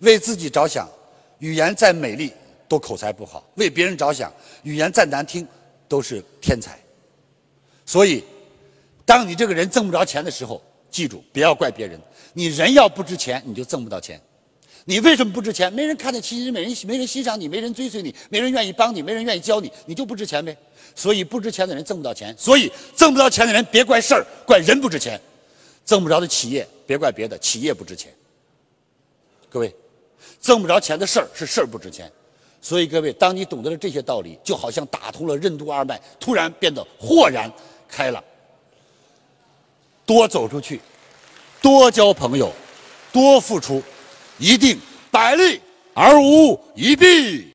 为自己着想，语言再美丽都口才不好；为别人着想，语言再难听都是天才。所以，当你这个人挣不着钱的时候，记住不要怪别人。你人要不值钱，你就挣不到钱。你为什么不值钱？没人看得起你，没人没人欣赏你，没人追随你，没人愿意帮你，没人愿意教你，你就不值钱呗。所以不值钱的人挣不到钱。所以挣不到钱的人别怪事儿，怪人不值钱。挣不着的企业别怪别的，企业不值钱。各位，挣不着钱的事儿是事儿不值钱。所以各位，当你懂得了这些道理，就好像打通了任督二脉，突然变得豁然开朗。多走出去，多交朋友，多付出，一定百利而无一弊。